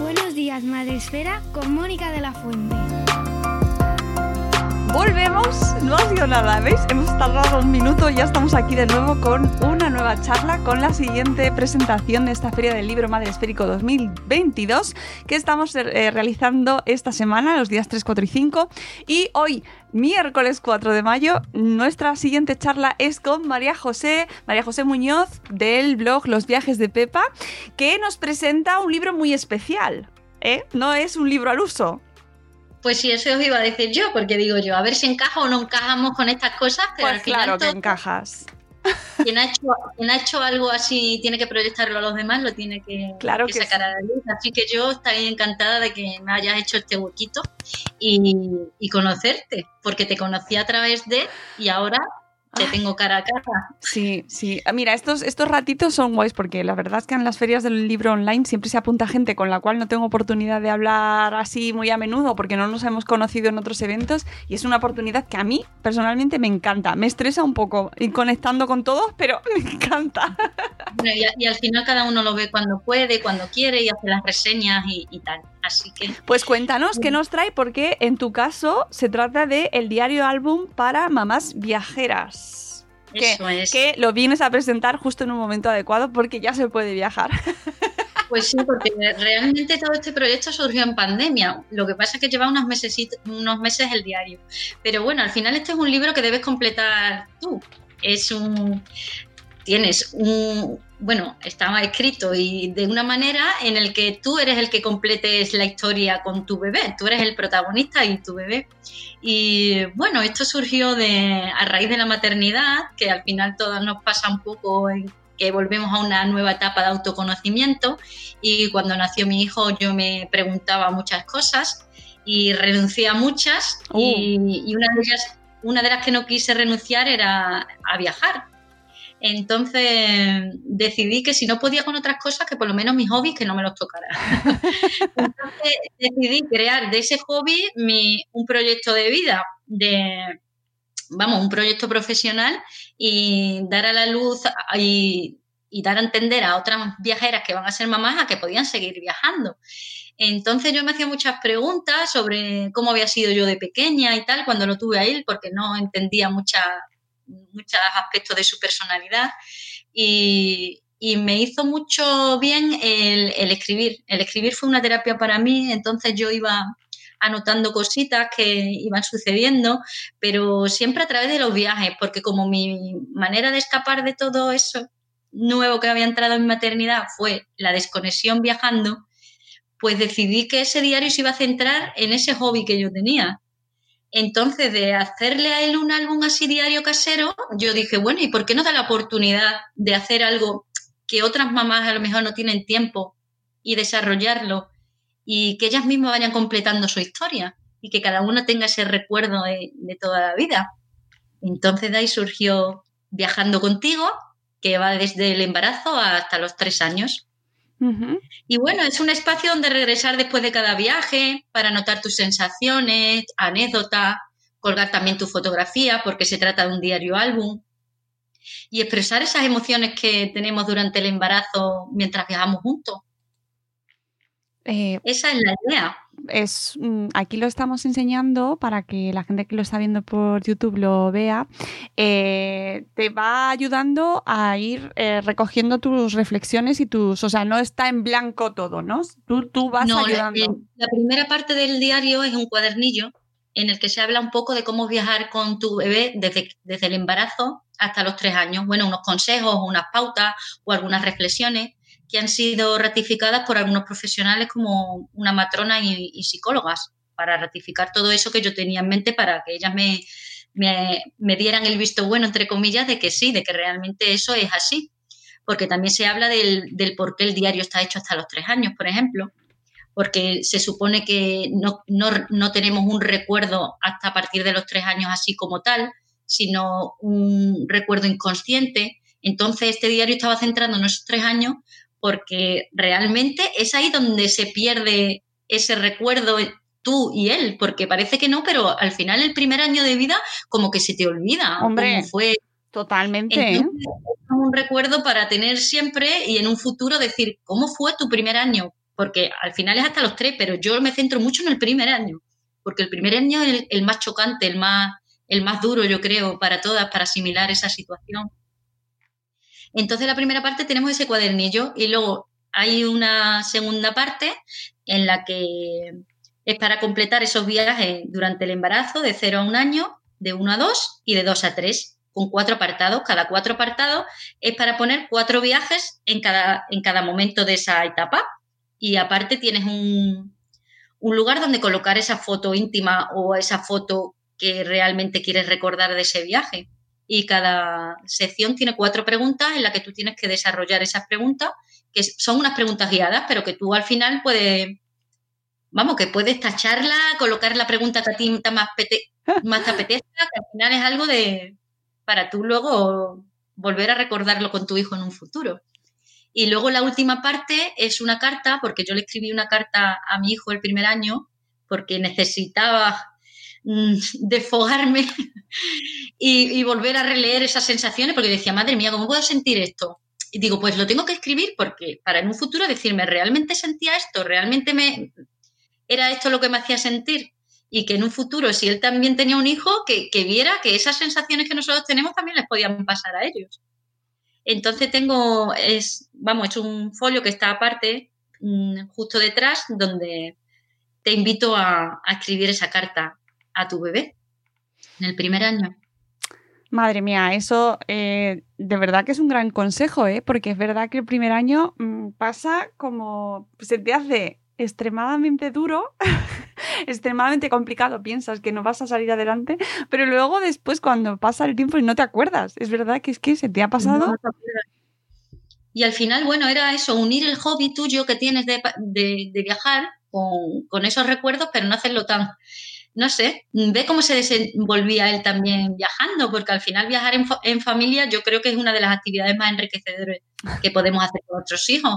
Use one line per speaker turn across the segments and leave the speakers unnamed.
Buenos días, Madre Esfera, con Mónica de la Fuente.
Volvemos, no ha sido nada, ¿veis? Hemos tardado un minuto y ya estamos aquí de nuevo con una nueva charla, con la siguiente presentación de esta Feria del Libro Madre Esférico 2022 que estamos eh, realizando esta semana, los días 3, 4 y 5. Y hoy, miércoles 4 de mayo, nuestra siguiente charla es con María José, María José Muñoz del blog Los Viajes de Pepa, que nos presenta un libro muy especial. ¿eh? No es un libro al uso,
pues sí, eso os iba a decir yo, porque digo yo, a ver si encaja o no encajamos con estas cosas, pero
Pues
al final
claro que
todo-
encajas.
quien, ha hecho, quien ha hecho algo así tiene que proyectarlo a los demás, lo tiene que,
Claro
que
que
sacar
sí.
a la luz. Así que yo estaría encantada de que me hayas hecho este huequito y, y conocerte, porque te conocí a través de y ahora te tengo cara a cara.
Sí, sí. Ah, Mira, estos, estos ratitos son guays porque la verdad es que en las ferias del libro online siempre se apunta gente con la cual no tengo oportunidad de hablar así muy a menudo porque no nos hemos conocido en otros eventos y es una oportunidad que a mí personalmente me encanta. Me estresa un poco ir conectando con todos, pero me encanta.
Bueno, y, a- y al final cada uno lo ve cuando puede, cuando quiere y hace las reseñas y, y tal. Así que
Pues cuéntanos qué nos trae porque en tu caso se trata de el diario álbum para mamás viajeras. Que-
eso es.
Que lo vienes a presentar justo en un momento adecuado porque ya se puede viajar.
Pues sí, porque realmente todo este proyecto surgió en pandemia. Lo que pasa es que lleva unos meses, unos meses el diario. Pero bueno, al final este es un libro que debes completar tú. Es un. Tienes un. Bueno, estaba escrito y de una manera en el que tú eres el que completes la historia con tu bebé. Tú eres el protagonista y tu bebé. Y bueno, esto surgió de, a raíz de la maternidad, que al final todas nos pasa un poco en que volvemos a una nueva etapa de autoconocimiento y cuando nació mi hijo yo me preguntaba muchas cosas y renuncié a muchas y, y una, de ellas, una de las que no quise renunciar era a viajar. Entonces decidí que si no podía con otras cosas, que por lo menos mis hobbies que no me los tocara. Entonces decidí crear de ese hobby mi, un proyecto de vida, de, vamos, un proyecto profesional y dar a la luz y, y dar a entender a otras viajeras que van a ser mamás a que podían seguir viajando. Entonces yo me hacía muchas preguntas sobre cómo había sido yo de pequeña y tal cuando lo tuve a él, porque no entendía muchas muchos aspectos de su personalidad y, y me hizo mucho bien el, el, escribir. El escribir fue una terapia para mí, entonces yo iba anotando cositas que iban sucediendo, pero siempre a través de los viajes, porque como mi manera de escapar de todo eso nuevo que había entrado en maternidad fue la desconexión viajando, pues decidí que ese diario se iba a centrar en ese hobby que yo tenía. Entonces, de hacerle a él un álbum así diario casero, yo dije, bueno, ¿y por qué no da la oportunidad de hacer algo que otras mamás a lo mejor no tienen tiempo y desarrollarlo y que ellas mismas vayan completando su historia? y que cada uno tenga ese recuerdo de, de toda la vida. Entonces de ahí surgió Viajando contigo, que va desde el embarazo hasta los tres años. Y bueno, es un espacio donde regresar después de cada viaje para anotar tus sensaciones, anécdotas, colgar también tu fotografía porque se trata de un diario álbum y expresar esas emociones que tenemos durante el embarazo mientras viajamos juntos.
Eh,
Esa es la idea.
Es, mm, aquí lo estamos enseñando para que la gente que lo está viendo por YouTube lo vea. Eh, te va ayudando a ir eh, recogiendo tus reflexiones y tus. O sea, no está en blanco todo, ¿no? Tú, tú vas
No, la,
ayudando.
la primera parte del diario es un cuadernillo en el que se habla un poco de cómo viajar con tu bebé desde, desde el embarazo hasta los tres años. Bueno, unos consejos, unas pautas o algunas reflexiones que han sido ratificadas por algunos profesionales como una matrona y, psicólogas para ratificar todo eso que yo tenía en mente para que ellas me, me, me dieran el visto bueno, entre comillas, de que sí, de que realmente eso es así. Porque también se habla del, del por qué el diario está hecho hasta los tres años, por ejemplo porque se supone que no, no, no, tenemos un recuerdo hasta a partir de los tres años así como tal, sino un recuerdo inconsciente. Entonces, este diario estaba centrando en esos tres años porque realmente es ahí donde se pierde ese recuerdo tú y él, porque parece que no, pero al final el primer año de vida como que se te olvida
Hombre,
cómo fue.
Totalmente.
Entonces, es un recuerdo para tener siempre y en un futuro decir, ¿cómo fue tu primer año? Porque al final es hasta los tres, pero yo me centro mucho en el primer año, porque el primer año es el, el más chocante, el más, el más duro, yo creo, para todas, para asimilar esa situación. Entonces, la primera parte tenemos ese cuadernillo y luego hay una segunda parte en la que es para completar esos viajes durante el embarazo de 0 a 1 año, de 1 a 2 y de 2 a 3, con cuatro apartados. Cada cuatro apartados es para poner cuatro viajes en cada, en cada momento de esa etapa. Y aparte tienes un, un lugar donde colocar esa foto íntima o esa foto que realmente quieres recordar de ese viaje y cada sección tiene cuatro preguntas en las que tú tienes que desarrollar esas preguntas, que son unas preguntas guiadas, pero que tú al final puedes, vamos, que puedes tacharla, colocar la pregunta que a ti más, pete, más te apetezca, que al final es algo de para tú luego volver a recordarlo con tu hijo en un futuro. Y luego la última parte es una carta, porque yo le escribí una carta a mi hijo el primer año, porque necesitaba desfogarme y, volver a releer esas sensaciones porque decía, madre mía, ¿cómo puedo sentir esto? Y digo, pues lo tengo que escribir porque para en un futuro decirme, ¿realmente sentía esto? ¿Realmente me era esto lo que me hacía sentir? Y que en un futuro, si él también tenía un hijo, que, que viera que esas sensaciones que nosotros tenemos también les podían pasar a ellos. Entonces tengo, es, vamos, es un folio que está aparte, justo detrás, donde te invito a escribir esa carta a tu bebé en el primer año.
Madre mía, eso eh, de verdad que es un gran consejo, ¿eh? porque es verdad que el primer año mmm, pasa como se te hace extremadamente duro, extremadamente complicado, piensas que no vas a salir adelante, pero luego después cuando pasa el tiempo y no te acuerdas, es verdad que es que se te ha pasado.
Y al final, bueno, era eso, unir el hobby tuyo que tienes de, de, de viajar con, con esos recuerdos, pero no hacerlo tan no sé, ve cómo se desenvolvía él también viajando, porque al final viajar en, familia yo creo que es una de las actividades más enriquecedoras que podemos hacer con nuestros hijos,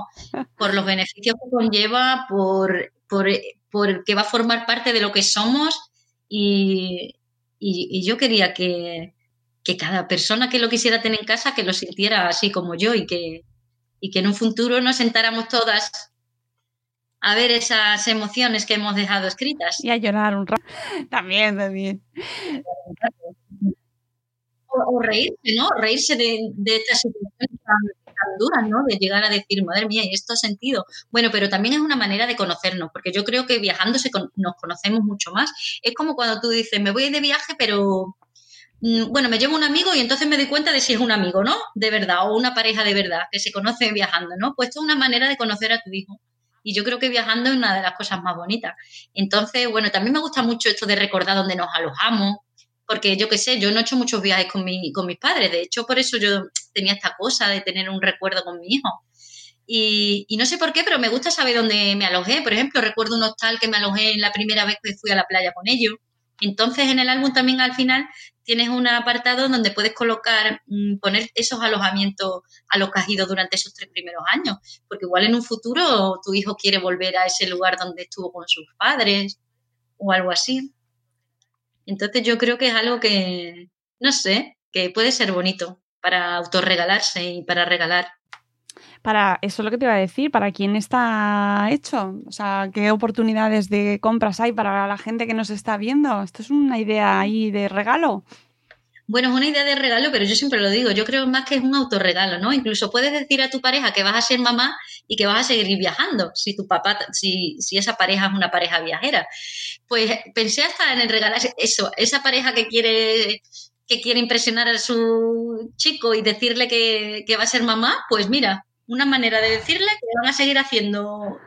por los beneficios que conlleva, por, por, por que va a formar parte de lo que somos y, y, y yo quería que, que, cada persona que lo quisiera tener en casa, que lo sintiera así como yo y que, y que en un futuro nos sentáramos todas a ver esas emociones que hemos dejado escritas.
Y a llorar un rato. También, también.
O, o reírse, ¿no? Reírse de, de estas situaciones tan, tan, duras, ¿no? De llegar a decir, madre mía, ¿y esto sentido? Bueno, pero también es una manera de conocernos, porque yo creo que viajando se con, nos conocemos mucho más. Es como cuando tú dices, me voy de viaje, pero mm, bueno, me llevo un amigo y entonces me doy cuenta de si es un amigo, ¿no? De verdad, o una pareja de verdad, que se conoce viajando, ¿no? Pues esto es una manera de conocer a tu hijo. Y yo creo que viajando es una de las cosas más bonitas. Entonces, bueno, también me gusta mucho esto de recordar dónde nos alojamos, porque yo qué sé, yo no he hecho muchos viajes con, mi, con mis padres, de hecho por eso yo tenía esta cosa de tener un recuerdo con mi hijo. Y, no sé por qué, pero me gusta saber dónde me alojé. Por ejemplo, recuerdo un hostal que me alojé la primera vez que fui a la playa con ellos. Entonces, en el álbum también al final tienes un apartado donde puedes colocar, mm, poner esos alojamientos a los ido durante esos tres primeros años, porque igual en un futuro tu hijo quiere volver a ese lugar donde estuvo con sus padres o algo así. Entonces yo creo que es algo que, no sé, que puede ser bonito para autorregalarse y para regalar.
Para eso es lo que te iba a decir, ¿para quién está hecho? O sea, ¿qué oportunidades de compras hay para la gente que nos está viendo? Esto es una idea ahí de regalo.
Bueno, es una idea de regalo, pero yo siempre lo digo, yo creo más que es un autorregalo, ¿no? Incluso puedes decir a tu pareja que vas a ser mamá y que vas a seguir viajando, si tu papá, si, si esa pareja es una pareja viajera. Pues pensé hasta en el regalar eso, esa pareja que quiere que quiere impresionar a su chico y decirle que, que va a ser mamá, pues mira, una manera de decirle que van a seguir haciendo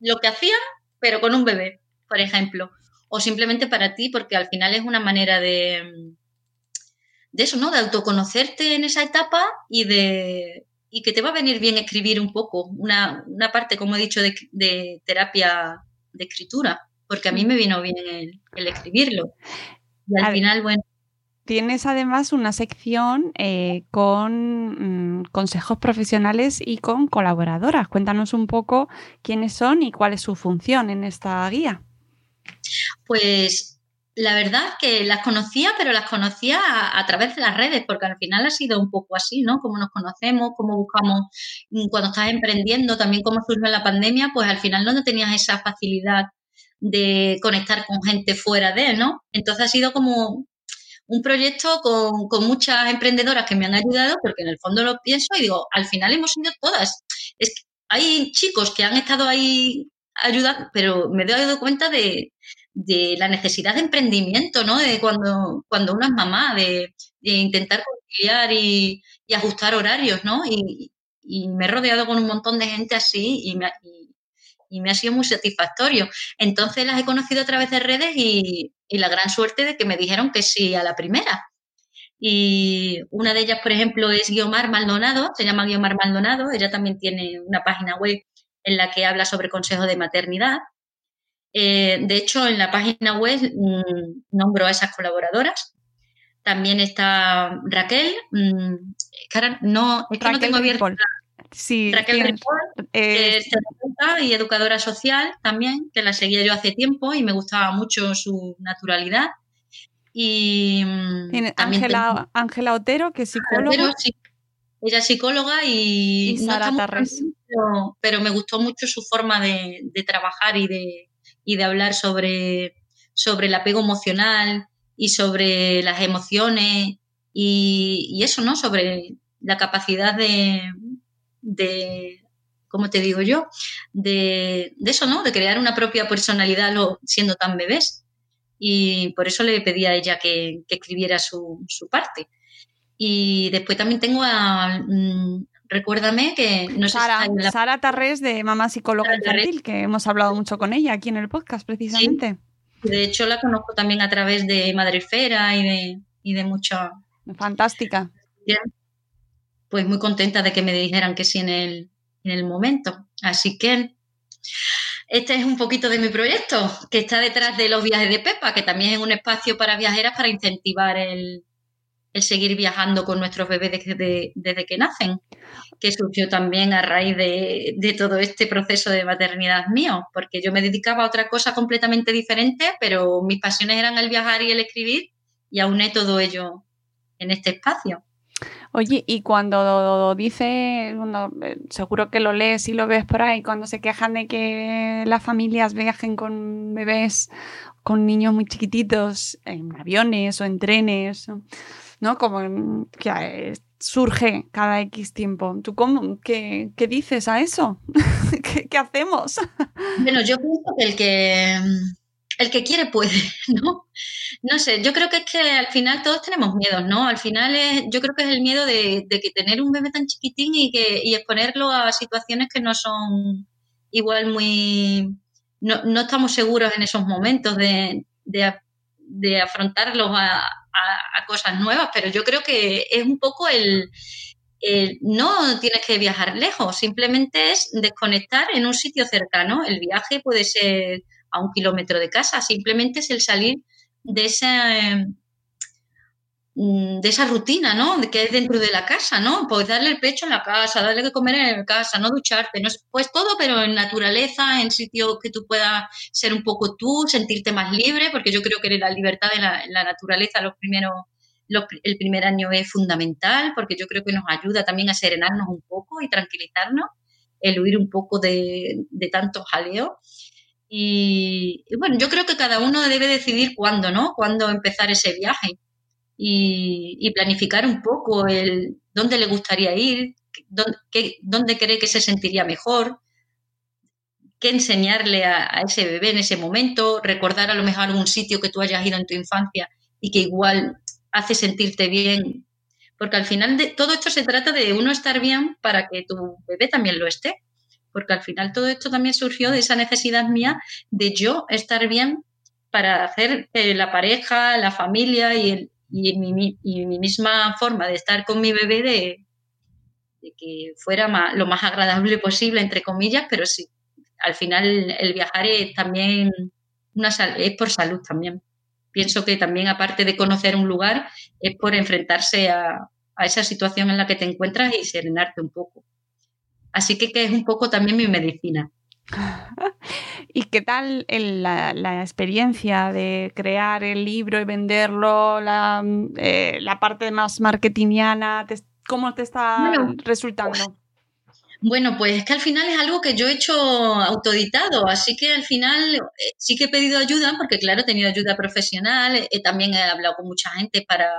lo que hacían, pero con un bebé, por ejemplo. O simplemente para ti, porque al final es una manera de, de eso, ¿no? De autoconocerte en esa etapa y de y que te va a venir bien escribir un poco, una, una parte, como he dicho, de, de, terapia de escritura, porque a mí me vino bien el, el escribirlo. Y al final, bueno,
tienes además una sección eh, con mm, consejos profesionales y con colaboradoras. Cuéntanos un poco quiénes son y cuál es su función en esta guía.
Pues la verdad que las conocía, pero las conocía a, través de las redes, porque al final ha sido un poco así, ¿no? Cómo nos conocemos, cómo buscamos mm, cuando estás emprendiendo, también cómo surgió la pandemia, pues al final no tenías esa facilidad de conectar con gente fuera de, ¿no? Entonces ha sido como un proyecto con, con, muchas emprendedoras que me han ayudado, porque en el fondo lo pienso y digo, al final hemos sido todas. Es que hay chicos que han estado ahí ayudando, pero me he dado cuenta de, de la necesidad de emprendimiento, ¿no? De cuando, cuando una es mamá, de, de intentar conciliar y, y, ajustar horarios, ¿no? Y, y, me he rodeado con un montón de gente así y me, y me ha sido muy satisfactorio. Entonces las he conocido a través de redes y, y la gran suerte de que me dijeron que sí a la primera. Y una de ellas, por ejemplo, es Guiomar Maldonado, se llama Guiomar Maldonado, ella también tiene una página web en la que habla sobre consejos de maternidad. Eh, de hecho, en la página web mmm, nombro a esas colaboradoras. También está Raquel, mmm, no, es que Raquel no tengo abierto.
Sí,
Raquel Ripoll, eh, terapeuta y educadora social también, que la seguía yo hace tiempo y me gustaba mucho su naturalidad. Y
mm, Ángela, Otero, que es psicóloga. Otero, sí.
Ella es psicóloga y,
y Sara Tarres.
Pero, pero, me gustó mucho su forma de, de trabajar y de, y de hablar sobre, sobre el apego emocional y sobre las emociones y, y eso, ¿no? Sobre la capacidad de, de, ¿cómo te digo yo? De, de, eso, ¿no? De crear una propia personalidad siendo tan bebés. Y por eso le pedí a ella que, que escribiera su, su, parte. Y después también tengo a... Mmm, recuérdame que...
No Sara, sé la... Sara Tarrés de Mamá Psicóloga Infantil, que hemos hablado mucho con ella aquí en el podcast precisamente.
Sí. De hecho, la conozco también a través de Madrefera y de, y de mucha...
Fantástica.
Pues muy contenta de que me dijeran que sí en el, en el momento. Así que este es un poquito de mi proyecto, que está detrás de los viajes de Pepa, que también es un espacio para viajeras para incentivar el, el seguir viajando con nuestros bebés desde, desde, que nacen, que surgió también a raíz de, de, todo este proceso de maternidad mío, porque yo me dedicaba a otra cosa completamente diferente, pero mis pasiones eran el viajar y el escribir, y auné todo ello en este espacio.
Oye, y cuando dice, bueno, eh, seguro que lo lees y lo ves por ahí, cuando se quejan de que las familias viajen con bebés, con niños muy chiquititos, en aviones o en trenes, ¿no? Como que surge cada X tiempo. ¿Tú cómo, qué, qué dices a eso? ¿Qué, ¿Qué, hacemos?
Bueno, yo pienso que el que el que quiere puede, ¿no? No sé, yo creo que es que al final todos tenemos miedos, ¿no? Al final es, yo creo que es el miedo de, que tener un bebé tan chiquitín y, que, y exponerlo a situaciones que no son igual muy... No, no estamos seguros en esos momentos de, de, afrontarlos a, cosas nuevas, pero yo creo que es un poco el, no tienes que viajar lejos, simplemente es desconectar en un sitio cercano. El viaje puede ser a un kilómetro de casa, simplemente es el salir de esa, mm, de esa rutina, ¿no? De que es dentro de la casa, ¿no? Pues darle el pecho en la casa, darle que comer en la casa, no ducharte, pues todo, pero en naturaleza, en sitios que tú puedas ser un poco tú, sentirte más libre, porque yo creo que la libertad de la, naturaleza, los primeros el primer año es fundamental porque yo creo que nos ayuda también a serenarnos un poco y tranquilizarnos, el huir un poco de, tanto jaleo. Y, bueno, yo creo que cada uno debe decidir cuándo, ¿no? Cuándo empezar ese viaje y, planificar un poco el dónde le gustaría ir, dónde, cree que se sentiría mejor, qué enseñarle a, ese bebé en ese momento, recordar a lo mejor algún sitio que tú hayas ido en tu infancia y que igual hace sentirte bien. Porque al final de todo esto se trata de uno estar bien para que tu bebé también lo esté. Porque al final todo esto también surgió de esa necesidad mía de yo estar bien para hacer que la pareja, la familia y, mi, misma forma de estar con mi bebé de, que fuera lo más agradable posible, entre comillas, pero sí, al final el viajar es también una, es por salud también pienso que también aparte de conocer un lugar es por enfrentarse a, esa situación en la que te encuentras y serenarte un poco. Así que, que es un poco también mi medicina.
¿Y qué tal la, experiencia de crear el libro y venderlo, la, eh, parte más marketingiana? ¿Cómo te está resultando?
Bueno, pues es que al final es algo que yo he hecho autoditado, así que al final eh, sí que he pedido ayuda, porque claro, he tenido ayuda profesional, eh, también he hablado con mucha gente para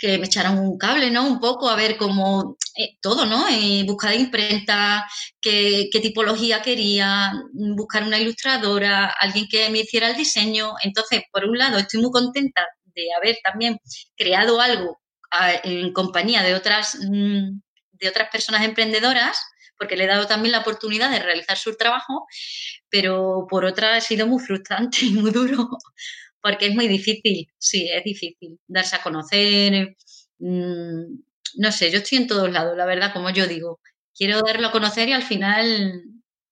que me echaran un cable, ¿no? Un poco a ver cómo eh, todo, ¿no? buscar imprenta, qué, tipología quería, buscar una ilustradora, alguien que me hiciera el diseño. Entonces, por un lado, estoy muy contenta de haber también creado algo en compañía de otras mm, de otras personas emprendedoras, porque le he dado también la oportunidad de realizar su trabajo, pero por otra ha sido muy frustrante y muy duro, porque es muy difícil, sí, es difícil darse a conocer. Mm, no sé, yo estoy en todos lados, la verdad, como yo digo. Quiero darlo a conocer y al final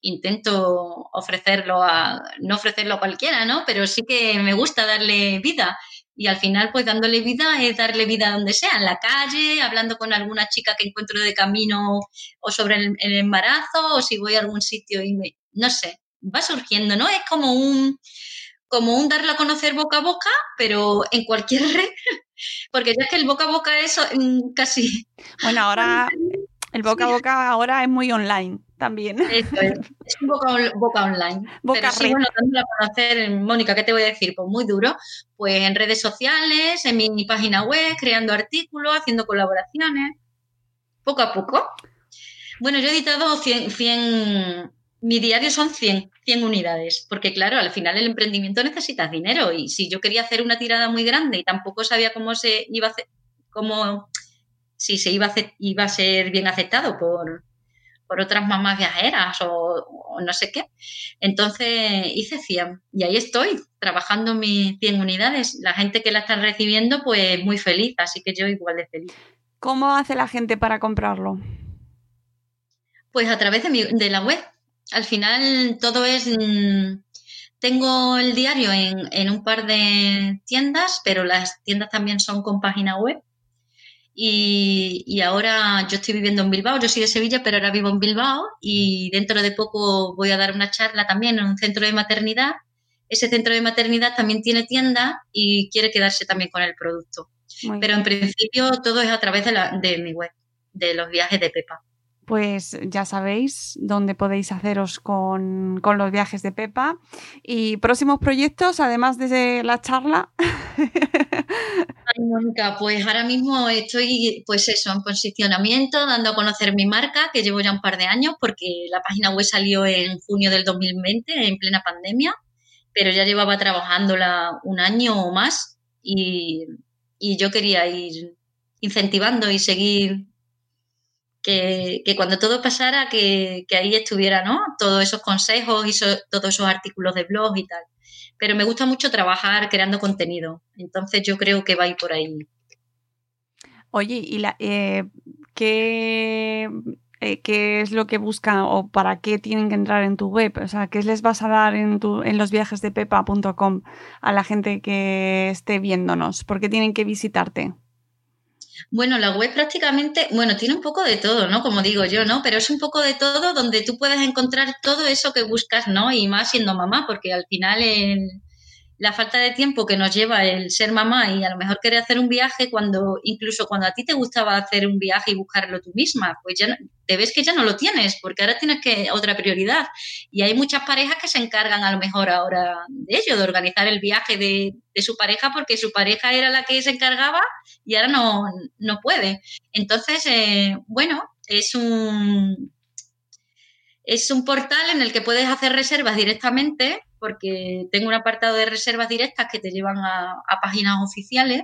intento ofrecerlo a, no ofrecerlo a cualquiera, ¿no? Pero sí que me gusta darle vida y al final pues dándole vida es darle vida donde sea, en la calle, hablando con alguna chica que encuentro de camino o sobre el, embarazo o si voy a algún sitio y me, no sé, va surgiendo, ¿no? Es como un como un darlo a conocer boca a boca, pero en cualquier red, porque ya es que el boca a boca es mm, casi...
Bueno, ahora el boca a boca ahora es muy online también.
Eso es, es un boca, boca online. Boca Pero sí, bueno, dándolo a conocer, Mónica, ¿qué te voy a decir? Pues muy duro. Pues en redes sociales, en mi, página web, creando artículos, haciendo colaboraciones, poco a poco. Bueno, yo he editado 100, 100 mi diario son 100, 100 unidades, porque claro, al final el emprendimiento necesitas dinero y si yo quería hacer una tirada muy grande y tampoco sabía cómo se iba a hacer, cómo, si se iba a, hacer, iba a ser bien aceptado por, por otras mamás viajeras o, no sé qué. Entonces hice 100 y ahí estoy, trabajando mis 100 unidades. La gente que la está recibiendo, pues muy feliz, así que yo igual de feliz.
¿Cómo hace la gente para comprarlo?
Pues a través de, mi, de la web. Al final todo es... Mm, tengo el diario en, en un par de tiendas, pero las tiendas también son con página web y, ahora yo estoy viviendo en Bilbao, yo soy de Sevilla, pero ahora vivo en Bilbao y dentro de poco voy a dar una charla también en un centro de maternidad. Ese centro de maternidad también tiene tienda y quiere quedarse también con el producto. pero en principio todo es a través de, la, de mi web, de los viajes de Pepa.
Pues ya sabéis dónde podéis haceros con, con los viajes de Pepa. Y próximos proyectos, además de la charla.
Ay, Mónica, pues ahora mismo estoy, pues eso, en posicionamiento, dando a conocer mi marca, que llevo ya un par de años, porque la página web salió en junio del 2020, en plena pandemia, pero ya llevaba trabajándola un año o más y, yo quería ir incentivando y seguir que, cuando todo pasara, que, ahí estuviera, ¿no? Todos esos consejos y todos esos artículos de blog y tal pero me gusta mucho trabajar creando contenido. Entonces yo creo que va a ir por ahí.
Oye, ¿y la, eh, qué, eh, qué es lo que buscan o para qué tienen que entrar en tu web? O sea, ¿qué les vas a dar en, tu, en los viajes de pepa.com a la gente que esté viéndonos? ¿Por qué tienen que visitarte?
Bueno, la web prácticamente, bueno, tiene un poco de todo, ¿no? Como digo yo, ¿no? Pero es un poco de todo donde tú puedes encontrar todo eso que buscas, ¿no? Y más siendo mamá, porque al final el, la falta de tiempo que nos lleva el ser mamá y a lo mejor querer hacer un viaje cuando incluso cuando a ti te gustaba hacer un viaje y buscarlo tú misma, pues ya te ves que ya no lo tienes porque ahora tienes que otra prioridad y hay muchas parejas que se encargan a lo mejor ahora de ello, de organizar el viaje de, su pareja porque su pareja era la que se encargaba y ahora no, no puede. Entonces, eh, bueno, es un es un portal en el que puedes hacer reservas directamente porque tengo un apartado de reservas directas que te llevan a, páginas oficiales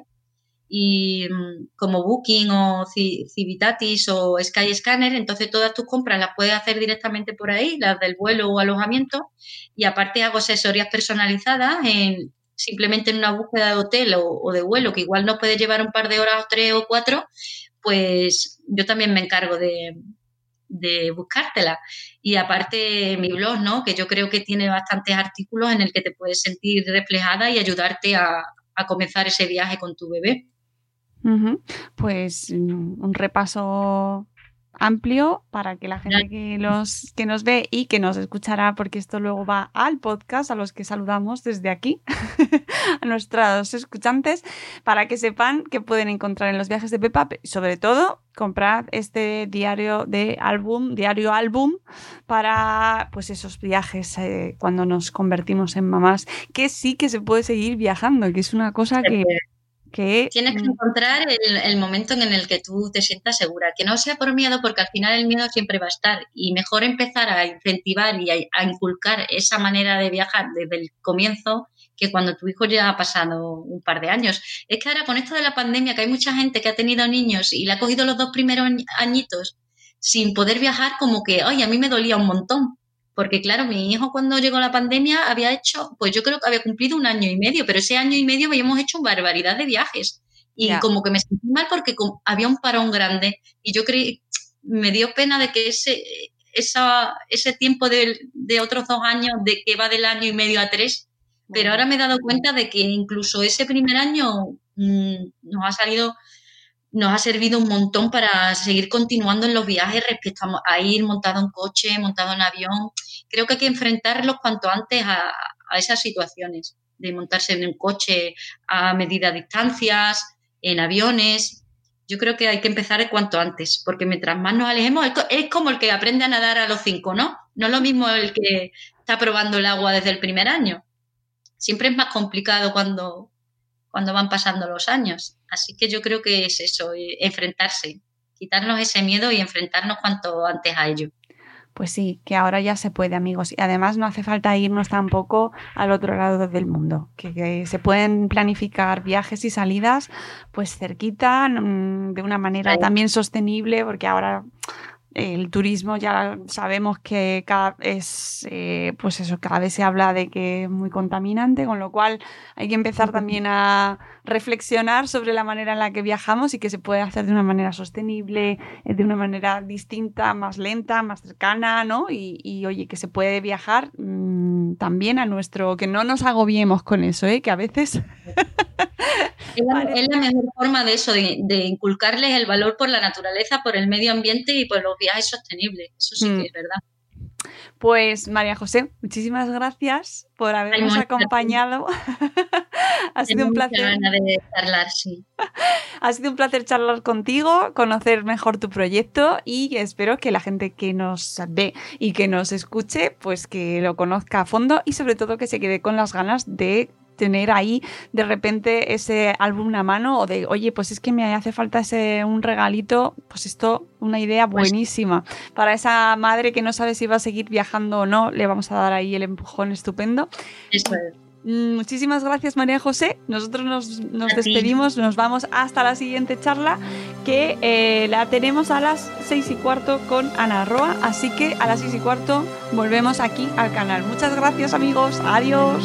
y mm, como Booking o Civitatis o Skyscanner, entonces todas tus compras las puedes hacer directamente por ahí, las del vuelo o alojamiento, y aparte hago asesorías personalizadas en simplemente en una búsqueda de hotel o, de vuelo, que igual no puede llevar un par de horas o tres o cuatro, pues yo también me encargo de, de buscártela. Y aparte mi blog, ¿no? Que yo creo que tiene bastantes artículos en el que te puedes sentir reflejada y ayudarte a, comenzar ese viaje con tu bebé.
Pues mm, un repaso amplio para que la gente que, los, que nos ve y que nos escuchará, porque esto luego va al podcast, a los que saludamos desde aquí, a nuestros escuchantes, para que sepan que pueden encontrar en los viajes de Pepa, sobre todo comprar este diario de álbum, diario álbum, para pues esos viajes eh, cuando nos convertimos en mamás, que sí que se puede seguir viajando, que es una cosa que
Tienes que mm. encontrar el, momento en el que tú te sientas segura, que no sea por miedo, porque al final el miedo siempre va a estar y mejor empezar a incentivar y a, inculcar esa manera de viajar desde el comienzo que cuando tu hijo ya ha pasado un par de años. Es que ahora con esto de la pandemia, que hay mucha gente que ha tenido niños y le ha cogido los dos primeros añitos sin poder viajar, como que, ay, a mí me dolía un montón porque claro, mi hijo cuando llegó la pandemia había hecho, pues yo creo que había cumplido un año y medio, pero ese año y medio habíamos hecho barbaridad de viajes. Y como que me sentí mal porque había un parón grande. Y yo creí, me dio pena de que ese, esa, ese tiempo de, de, otros dos años, de que va del año y medio a tres, pero ahora me he dado cuenta de que incluso ese primer año mm, nos ha salido nos ha servido un montón para seguir continuando en los viajes respecto a, ir montado en coche, montado en avión. Creo que hay que enfrentarlos cuanto antes a, esas situaciones, de montarse en un coche a medida distancias, en aviones. Yo creo que hay que empezar cuanto antes, porque mientras más nos alejemos, es como el que aprende a nadar a los cinco, ¿no? No es lo mismo el que está probando el agua desde el primer año. Siempre es más complicado cuando, cuando van pasando los años. Así que yo creo que es eso, eh, enfrentarse, quitarnos ese miedo y enfrentarnos cuanto antes a ello.
Pues sí, que ahora ya se puede, amigos. Y además no hace falta irnos tampoco al otro lado del mundo, que, se pueden planificar viajes y salidas pues cerquita, mm, de una manera también sostenible, porque ahora el turismo ya sabemos que cada, es, eh, pues eso, cada vez se habla de que es muy contaminante, con lo cual hay que empezar también a reflexionar sobre la manera en la que viajamos y que se puede hacer de una manera sostenible, eh, de una manera distinta, más lenta, más cercana, ¿no? Y, oye, que se puede viajar mm, también a nuestro, que no nos agobiemos con eso, ¿eh? Que a veces...
Es la, mejor forma de eso, de, inculcarles el valor por la naturaleza, por el medio ambiente y por los viajes sostenibles. Eso sí que mm. es verdad.
Pues María José, muchísimas gracias por habernos acompañado. ha sido un placer.
charlar, sí.
ha sido un placer charlar contigo, conocer mejor tu proyecto y espero que la gente que nos ve y que nos escuche, pues que lo conozca a fondo y sobre todo que se quede con las ganas de tener ahí de repente ese álbum a mano o de, oye, pues es que me hace falta ese un regalito, pues esto, una idea pues buenísima. Para esa madre que no sabe si va a seguir viajando o no, le vamos a dar ahí el empujón estupendo. Mm, muchísimas gracias María José. Nosotros nos, despedimos, nos vamos hasta la siguiente charla que eh, la tenemos a las seis y cuarto con Ana Roa. Así que a las seis y cuarto volvemos aquí al canal. Muchas gracias amigos. Adiós.